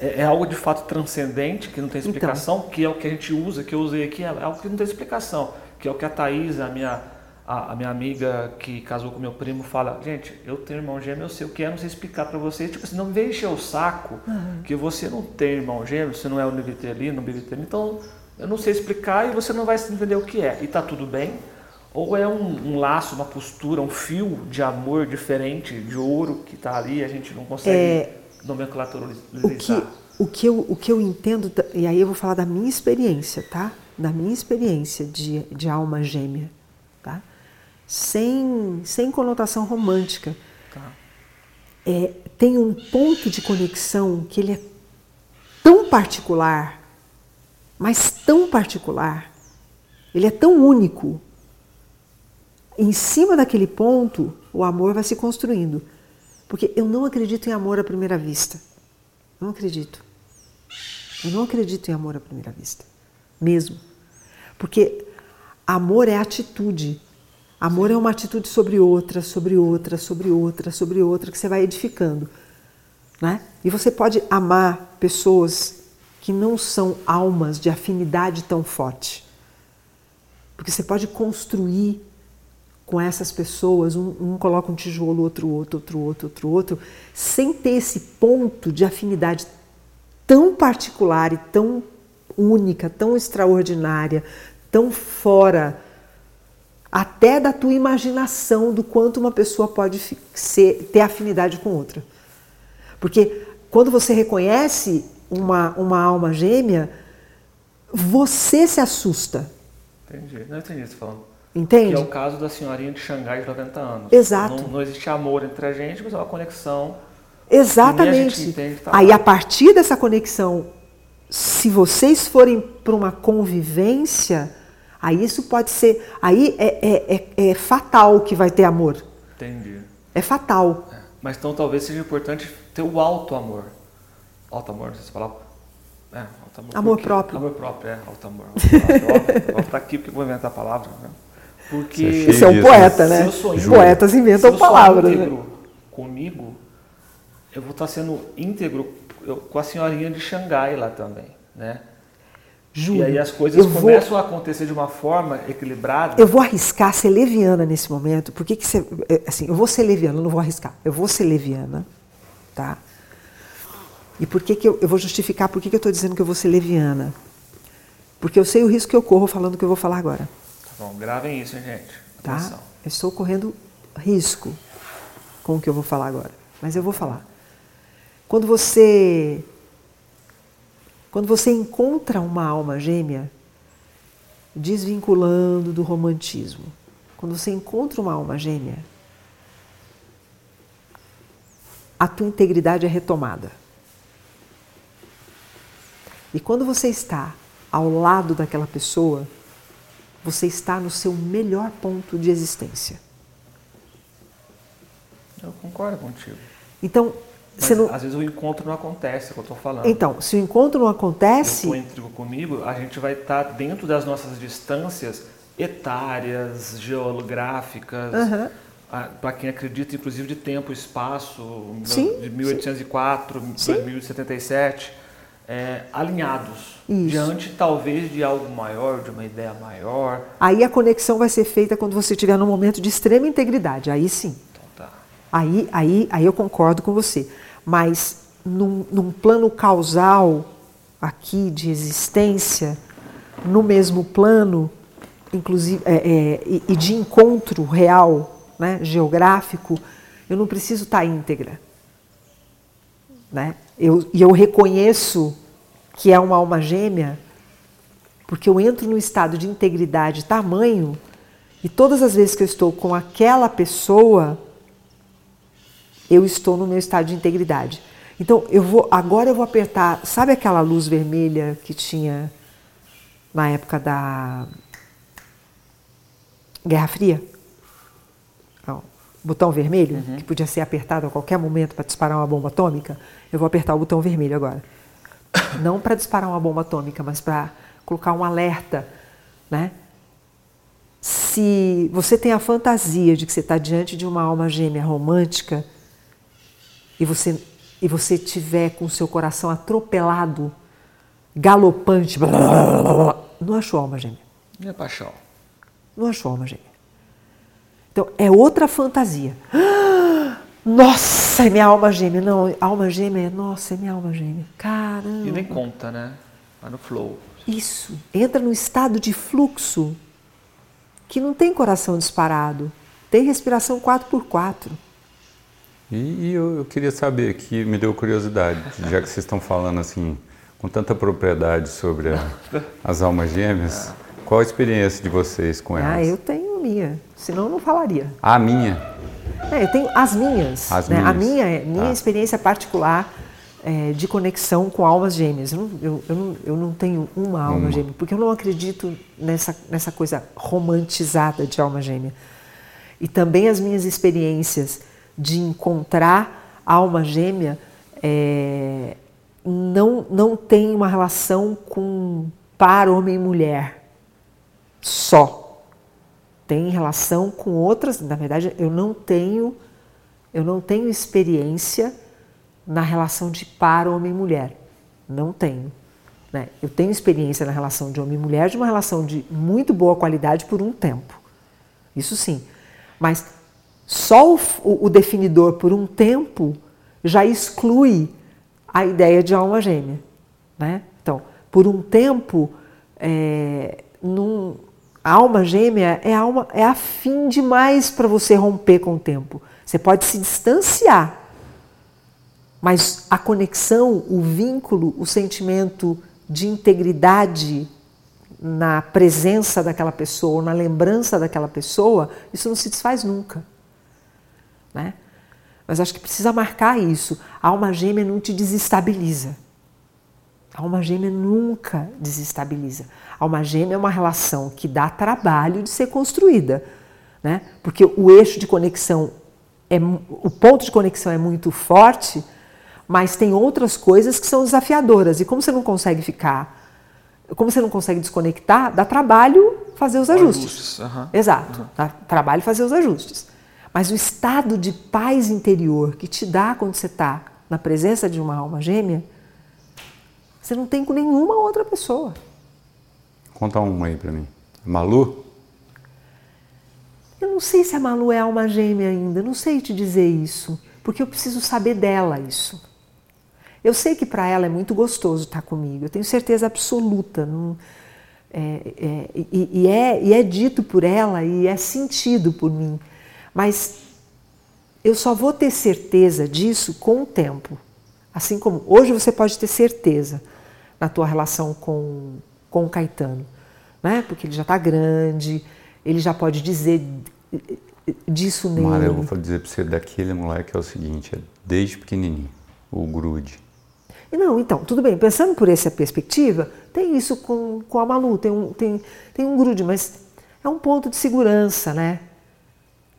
é? é algo de fato transcendente, que não tem Então. explicação, que é o que a gente usa, que eu usei aqui, é algo que não tem explicação, que é o que a Thaís, a minha, a, a minha amiga que casou com meu primo, fala, gente, eu tenho irmão gêmeo, eu sei o que é, não sei explicar para vocês, tipo assim, não me encher o saco que você não tem irmão gêmeo, você não é o Nivitelino, Nivitelino, então eu não sei explicar e você não vai entender o que é, e tá tudo bem, ou é um, um laço, uma postura, um fio de amor diferente, de ouro que está ali, a gente não consegue É, nomenclaturizar. O que, o, que eu, o que eu entendo, e aí eu vou falar da minha experiência, tá? Da minha experiência de, de alma gêmea, tá? Sem, sem conotação romântica. Tá. É, tem um ponto de conexão que ele é tão particular, mas tão particular, ele é tão único. Em cima daquele ponto, o amor vai se construindo. Porque eu não acredito em amor à primeira vista. Não acredito. Eu não acredito em amor à primeira vista. Mesmo. Porque amor é atitude. Amor é uma atitude sobre outra, sobre outra, sobre outra, sobre outra, que você vai edificando. Né? E você pode amar pessoas que não são almas de afinidade tão forte. Porque você pode construir com essas pessoas, um, um coloca um tijolo, outro, outro, outro, outro, outro, outro, sem ter esse ponto de afinidade tão particular e tão única, tão extraordinária, tão fora até da tua imaginação do quanto uma pessoa pode ser, ter afinidade com outra. Porque quando você reconhece uma, uma alma gêmea, você se assusta. Entendi. Não entendi o que você tá falando. Entende? Que é o caso da senhorinha de Xangai de 90 anos. Exato. Não, não existe amor entre a gente, mas é uma conexão. Exatamente. entende, tá Aí, lá. a partir dessa conexão, se vocês forem para uma convivência, aí isso pode ser. Aí é, é, é, é fatal que vai ter amor. Entendi. É fatal. É. Mas então talvez seja importante ter o alto amor. Alto amor, não sei se. É, alto amor. Amor próprio. Amor próprio, é, alto amor. Amor. tá aqui porque eu vou inventar a palavra. Né? Porque Você é é um disso, poeta, se né? eu íntegro- poetas se inventam eu sou palavras. íntegro Né? comigo, eu vou estar sendo íntegro eu- com a senhorinha de Xangai lá também, né? Juro. E aí as coisas eu vou, começam a acontecer de uma forma equilibrada. eu vou arriscar ser leviana nesse momento. Por que, que você. é, Assim, eu vou ser leviana, eu não vou arriscar. Eu vou ser leviana, tá? E por que, que eu, eu vou justificar por que, que eu estou dizendo que eu vou ser leviana? Porque eu sei o risco que eu corro falando o que eu vou falar agora. Tá bom, gravem isso, hein, gente. Tá? Eu estou correndo risco com o que eu vou falar agora, mas eu vou falar. Quando você quando você encontra uma alma gêmea, desvinculando do romantismo, quando você encontra uma alma gêmea, a tua integridade é retomada. E quando você está ao lado daquela pessoa, você está no seu melhor ponto de existência. Eu concordo contigo. Então, não... às vezes o encontro não acontece, é o que eu estou falando. Então, se o encontro não acontece, eu intrigo comigo, a gente vai estar dentro das nossas distâncias etárias, geográficas, Aham. para quem acredita, inclusive, de tempo e espaço, Sim, de 1804, Sim. 2077, é, alinhados, Isso. diante talvez de algo maior, de uma ideia maior. aí a conexão vai ser feita quando você estiver num momento de extrema integridade. Aí sim. Então tá. Aí, aí, aí eu concordo com você. Mas num, num plano causal aqui de existência, no mesmo plano, inclusive é, é, e, e de encontro real, né, geográfico, eu não preciso estar íntegra. Né? Eu, e eu reconheço que é uma alma gêmea porque eu entro num estado de integridade tamanho e todas as vezes que eu estou com aquela pessoa, eu estou no meu estado de integridade. Então, eu vou agora eu vou apertar, sabe aquela luz vermelha que tinha na época da Guerra Fria? Botão vermelho, que podia ser apertado a qualquer momento para disparar uma bomba atômica. Eu vou apertar o botão vermelho agora. Não para disparar uma bomba atômica, mas para colocar um alerta, né? Se você tem a fantasia de que você está diante de uma alma gêmea romântica e você e você tiver com o seu coração atropelado, galopante, blá, blá, blá, não achou alma gêmea. Minha paixão. Não achou alma gêmea. Então, é outra fantasia. Ah, Nossa, é minha alma gêmea. Não, alma gêmea é, nossa, é minha alma gêmea. Caramba. E nem conta, né? Vai no flow. Isso. Entra num estado de fluxo que não tem coração disparado. Tem respiração 4x4. E, e eu, eu queria saber, que me deu curiosidade, já que vocês estão falando assim, com tanta propriedade sobre a- as almas gêmeas, qual a experiência de vocês com elas? Ah, eu tenho minha. Senão eu não falaria. A minha? É, eu tenho as minhas. As né? A minhas. minha, é- minha Tá. experiência particular é, de conexão com almas gêmeas. Eu não, eu, eu não, eu não tenho uma alma Uma. gêmea, porque eu não acredito nessa, nessa coisa romantizada de alma gêmea. E também as minhas experiências de encontrar alma gêmea é, não, não tem uma relação com par homem e mulher só tem relação com outras. Na verdade, eu não tenho, eu não tenho experiência na relação de par homem mulher. Não tenho. né? Eu tenho experiência na relação de homem mulher, de uma relação de muito boa qualidade por um tempo. Isso sim. Mas só o- o definidor por um tempo já exclui a ideia de alma gêmea. Né? Então, por um tempo, é, num- a alma gêmea é, alma, é afim demais para você romper com o tempo. Você pode se distanciar, mas a conexão, o vínculo, o sentimento de integridade na presença daquela pessoa, na lembrança daquela pessoa, isso não se desfaz nunca. Né? Mas acho que precisa marcar isso. A alma gêmea não te desestabiliza. A alma gêmea nunca desestabiliza. A alma gêmea é uma relação que dá trabalho de ser construída, né? Porque o eixo de conexão é o ponto de conexão é muito forte, mas tem outras coisas que são desafiadoras. E como você não consegue ficar, como você não consegue desconectar, dá trabalho fazer os ajustes. Ajustes, aham. Exato, dá trabalho fazer os ajustes. Mas o estado de paz interior que te dá quando você está na presença de uma alma gêmea, você não tem com nenhuma outra pessoa. Conta uma aí pra mim. Malu? Eu não sei se a Malu é alma gêmea ainda, não sei te dizer isso, porque eu preciso saber dela isso. Eu sei que para ela é muito gostoso estar comigo, eu tenho certeza absoluta. não- é- é- e, e é, e é dito por ela e é sentido por mim, mas eu só vou ter certeza disso com o tempo. Assim como hoje você pode ter certeza na tua relação com, com o Caetano, né? porque ele já está grande, ele já pode dizer disso nele. Mara, eu vou dizer pra você daquele moleque é o seguinte, é desde pequenininho, o grude. Não, então, tudo bem, pensando por essa perspectiva, tem isso com, com a Malu, tem um, tem, tem um grude, mas é um ponto de segurança, né?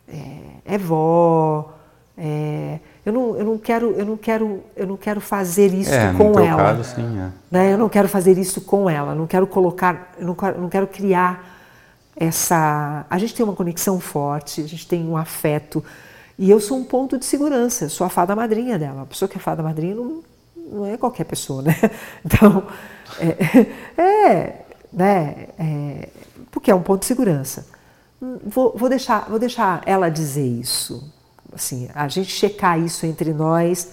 É, é vó, é, eu, não, eu, não quero, eu, não quero, eu não quero fazer isso é, com ela. Caso, sim, é. né? Eu não quero fazer isso com ela, não quero colocar, eu não quero, não quero criar essa. A gente tem uma conexão forte, a gente tem um afeto. E eu sou um ponto de segurança, sou a fada madrinha dela. A pessoa que é fada madrinha não, não é qualquer pessoa, né? Então, é, é né? É, porque é um ponto de segurança. Vou, vou, deixar, vou deixar ela dizer isso. Assim, a gente checar isso entre nós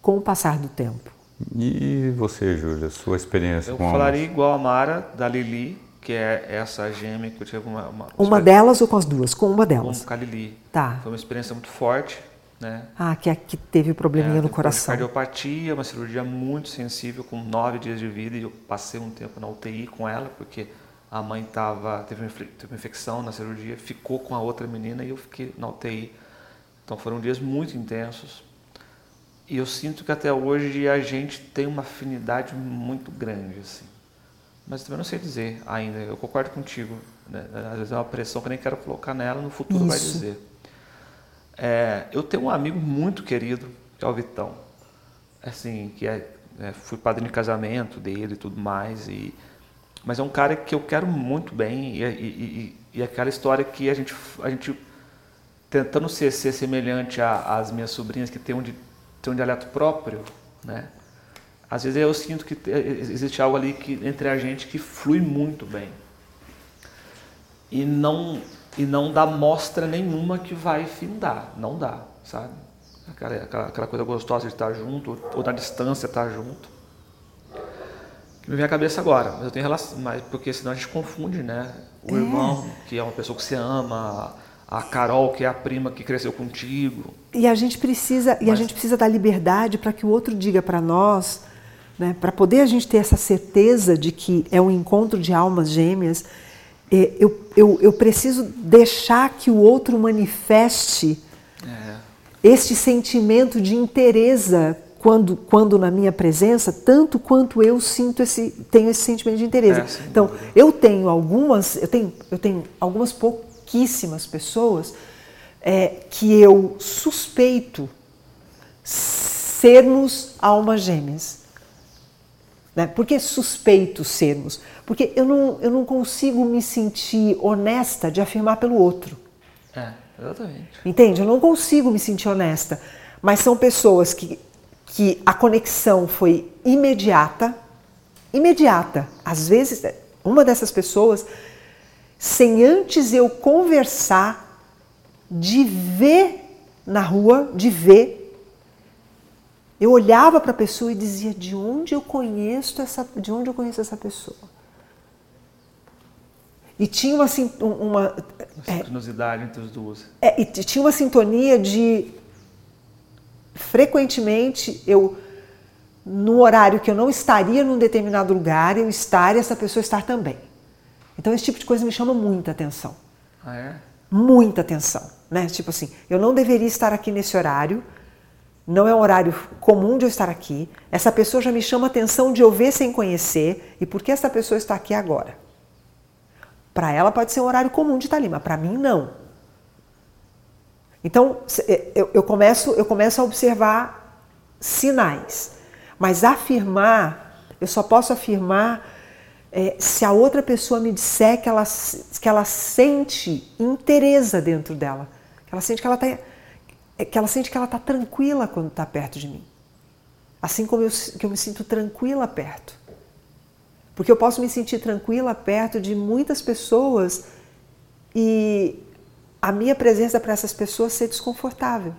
com o passar do tempo. E você, Júlia, sua experiência eu com Eu falaria igual a Mara, da Lili, que é essa gêmea que eu tive uma... Uma, uma delas ou com as duas? Com uma delas. Com a Lili. Tá. Foi uma experiência muito forte, né? Ah, que, é, que teve probleminha é, no coração. Cardiopatia, uma cirurgia muito sensível, com nove dias de vida, e eu passei um tempo na UTI com ela, porque a mãe tava, teve, uma, teve uma infecção na cirurgia, ficou com a outra menina e eu fiquei na UTI. Então foram dias muito intensos. E eu sinto que até hoje a gente tem uma afinidade muito grande, assim. Mas também não sei dizer ainda, eu concordo contigo. Né? Às vezes é uma pressão que eu nem quero colocar nela, no futuro Isso. vai dizer. É, eu tenho um amigo muito querido, que é o Vitão. Assim, que é, é, fui padrinho de casamento dele e tudo mais. E, mas é um cara que eu quero muito bem. E, e, e, e aquela história que a gente, a gente tentando ser, ser semelhante às minhas sobrinhas que tem um, tem um dialeto próprio, né? Às vezes eu sinto que existe algo ali que, entre a gente que flui muito bem. E não, e não dá mostra nenhuma que vai findar. Não dá, sabe? Aquela, aquela, aquela coisa gostosa de estar junto, ou na distância estar junto. Que me vem à cabeça agora, mas eu tenho relação, mas porque senão a gente confunde, né? O é. irmão, que é uma pessoa que você ama, a Carol, que é a prima que cresceu contigo. E a gente precisa, mas... e a gente precisa dar liberdade para que o outro diga para nós, né, para poder a gente ter essa certeza de que é um encontro de almas gêmeas, é, eu, eu, eu preciso deixar que o outro manifeste é. este sentimento de interesse quando, quando na minha presença, tanto quanto eu sinto esse, tenho esse sentimento de interesse. É, então, eu tenho algumas, eu tenho, eu tenho algumas pouquíssimas pessoas é, que eu suspeito sermos almas gêmeas. Né? Por que suspeito sermos? Porque eu não, eu não consigo me sentir honesta de afirmar pelo outro. É, exatamente. Entende? Eu não consigo me sentir honesta. Mas são pessoas que, que a conexão foi imediata. Imediata. Às vezes, uma dessas pessoas, sem antes eu conversar, de ver na rua, de ver eu olhava para a pessoa e dizia de onde eu conheço essa, de onde eu conheço essa pessoa. E tinha uma, uma sincronicidade é, entre. É, e tinha uma sintonia de frequentemente eu no horário que eu não estaria num determinado lugar, eu estar e essa pessoa estar também. Então esse tipo de coisa me chama muita atenção. Ah, é? Muita atenção, né? Tipo assim, eu não deveria estar aqui nesse horário, não é um horário comum de eu estar aqui. Essa pessoa já me chama atenção de eu ver sem conhecer. E por que essa pessoa está aqui agora? Para ela pode ser um horário comum de estar ali, mas para mim não. Então é, eu, eu, começo, eu começo a observar sinais. Mas afirmar, eu só posso afirmar é, se a outra pessoa me disser que ela, que ela sente interesse dentro dela. Que ela sente que ela está que ela sente que ela está tranquila quando está perto de mim. Assim como eu, que eu me sinto tranquila perto. Porque eu posso me sentir tranquila perto de muitas pessoas e a minha presença para essas pessoas ser desconfortável.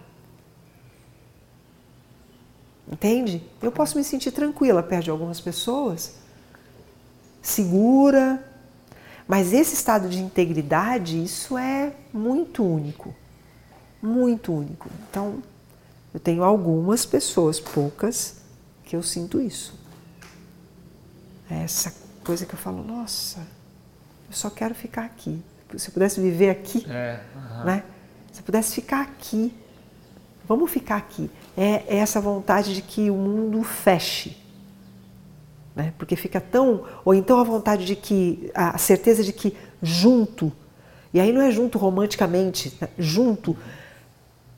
Entende? Eu posso me sentir tranquila perto de algumas pessoas, segura, mas esse estado de integridade, isso é muito único muito único. Então, eu tenho algumas pessoas, poucas, que eu sinto isso. Essa coisa que eu falo, nossa, eu só quero ficar aqui. Se eu pudesse viver aqui, é, né? Se eu pudesse ficar aqui, vamos ficar aqui. É, é essa vontade de que o mundo feche. Né? Porque fica tão. Ou então a vontade de que. a certeza de que junto. E aí não é junto romanticamente, né? junto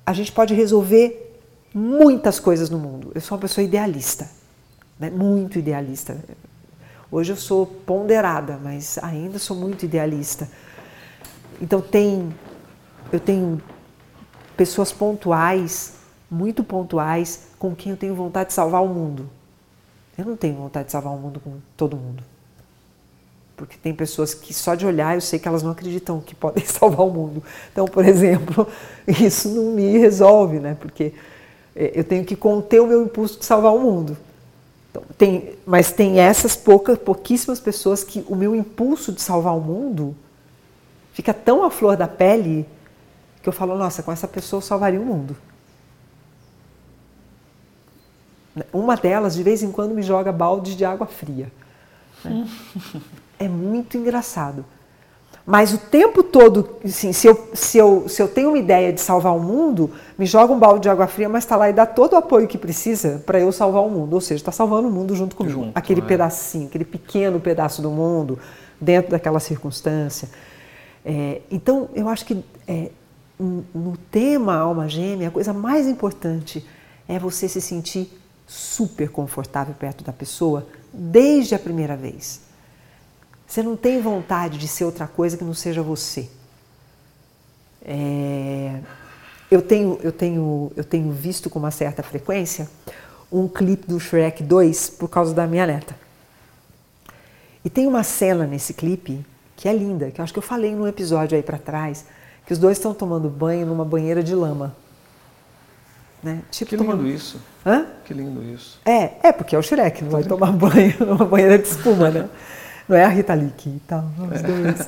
a gente pode resolver muitas coisas no mundo. Eu sou uma pessoa idealista, né? muito idealista. Hoje eu sou ponderada, mas ainda sou muito idealista. Então tem, eu tenho pessoas pontuais, muito pontuais, com quem eu tenho vontade de salvar o mundo. Eu não tenho vontade de salvar o mundo com todo mundo. Porque tem pessoas que só de olhar eu sei que elas não acreditam que podem salvar o mundo. Então, por exemplo, isso não me resolve, né? Porque é, eu tenho que conter o meu impulso de salvar o mundo. Então, tem, mas tem essas poucas, pouquíssimas pessoas que o meu impulso de salvar o mundo fica tão à flor da pele que eu falo, nossa, com essa pessoa eu salvaria o mundo. Uma delas, de vez em quando, me joga balde de água fria. Né? É muito engraçado. Mas o tempo todo, assim, se, eu, se, eu, se eu tenho uma ideia de salvar o mundo, me joga um balde de água fria, mas está lá e dá todo o apoio que precisa para eu salvar o mundo. Ou seja, está salvando o mundo junto comigo. Junto, aquele é. pedacinho, aquele pequeno pedaço do mundo, dentro daquela circunstância. É, então, eu acho que é, no tema alma gêmea, a coisa mais importante é você se sentir super confortável perto da pessoa desde a primeira vez. Você não tem vontade de ser outra coisa que não seja você. É, eu, tenho, eu, tenho, eu tenho visto com uma certa frequência um clipe do Shrek 2 por causa da minha neta. E tem uma cena nesse clipe que é linda, que eu acho que eu falei num episódio aí para trás, que os dois estão tomando banho numa banheira de lama. Né? Tipo, que lindo tomando... isso. Hã? Que lindo isso. É, é porque é o Shrek, não vai tomar banho numa banheira de espuma, né? Não é a Rita Lee e tal, os é. dois.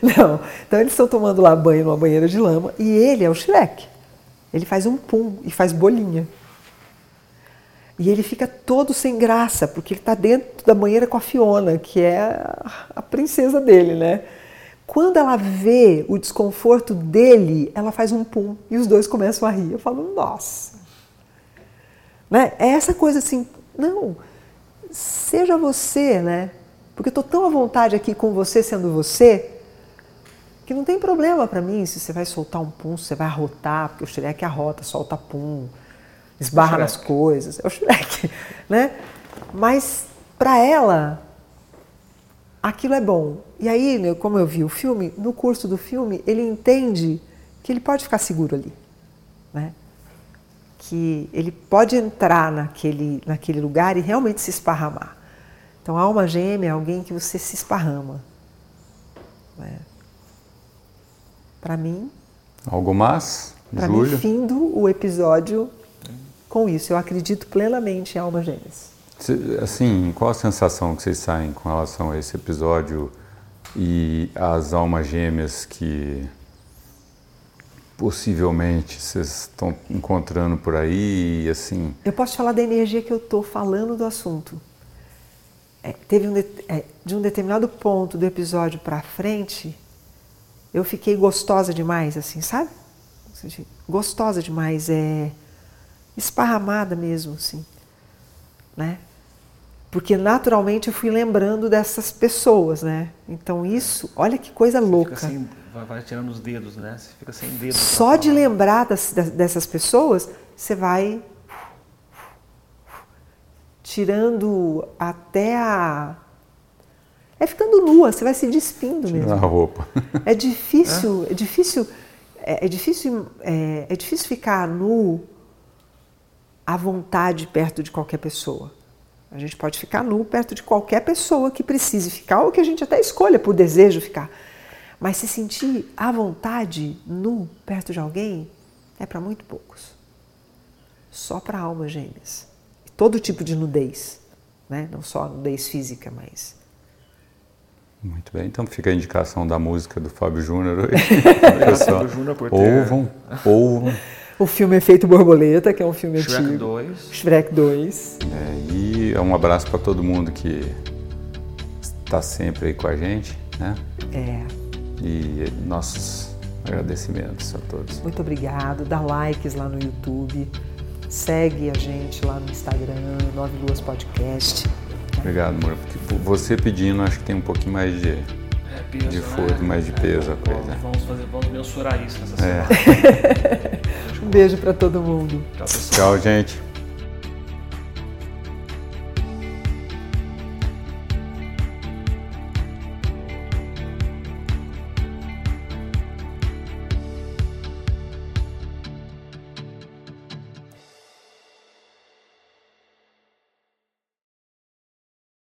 Não. Então eles estão tomando lá banho numa banheira de lama e ele é o Shrek. Ele faz um pum e faz bolinha. E ele fica todo sem graça, porque ele está dentro da banheira com a Fiona, que é a princesa dele, né? Quando ela vê o desconforto dele, ela faz um pum e os dois começam a rir. Eu falo, nossa. Né? É essa coisa assim, não, seja você, né? Porque eu estou tão à vontade aqui com você sendo você, que não tem problema para mim se você vai soltar um pum, se você vai arrotar, porque o Shrek arrota, solta pum, esbarra nas coisas. É o Shrek, né? Mas para ela, aquilo é bom. E aí, né, como eu vi o filme, no curso do filme, ele entende que ele pode ficar seguro ali, né? Que ele pode entrar naquele, naquele lugar e realmente se esparramar. Então, alma gêmea é alguém que você se esparrama. Né? Para mim. Algo mais? Para mim, findo o episódio com isso. Eu acredito plenamente em almas gêmeas. Assim, qual a sensação que vocês saem com relação a esse episódio e as almas gêmeas que possivelmente vocês estão encontrando por aí, assim? Eu posso falar da energia que eu estou falando do assunto. É, teve um de, é, de um determinado ponto do episódio para frente, eu fiquei gostosa demais, assim, sabe? Gostosa demais, é esparramada mesmo, assim né? Porque naturalmente eu fui lembrando dessas pessoas, né? Então isso, olha que coisa louca. Assim, vai, vai, tirando os dedos, né? Você fica sem dedos. Só de lembrar das, dessas pessoas, você vai tirando até a é ficando nua, você vai se despindo mesmo. Na roupa. É difícil, é, é difícil, é, é difícil, é, é difícil ficar nu à vontade perto de qualquer pessoa. A gente pode ficar nu perto de qualquer pessoa que precise ficar ou que a gente até escolha por desejo ficar. Mas se sentir à vontade nu perto de alguém é para muito poucos. Só para almas gêmeas. Todo tipo de nudez, né? não só nudez física, mas. Muito bem, então fica a indicação da música do Fábio Júnior hoje. Fábio Júnior por ter... Ouvam, ouvam. O filme Efeito Borboleta, que é um filme Shrek antigo. 2. Shrek 2. É, e um abraço para todo mundo que está sempre aí com a gente, né? É. E nossos agradecimentos a todos. Muito obrigado. Dá likes lá no YouTube. Segue a gente lá no Instagram, Nove Luas Podcast. Né? Obrigado, amor. Tipo, você pedindo, acho que tem um pouquinho mais de, É, peso, de né? força, mais de peso a coisa. Vamos, vamos fazer, vamos mensurar isso nessa É. semana. Um beijo para todo mundo. Tchau, pessoal. Tchau, gente.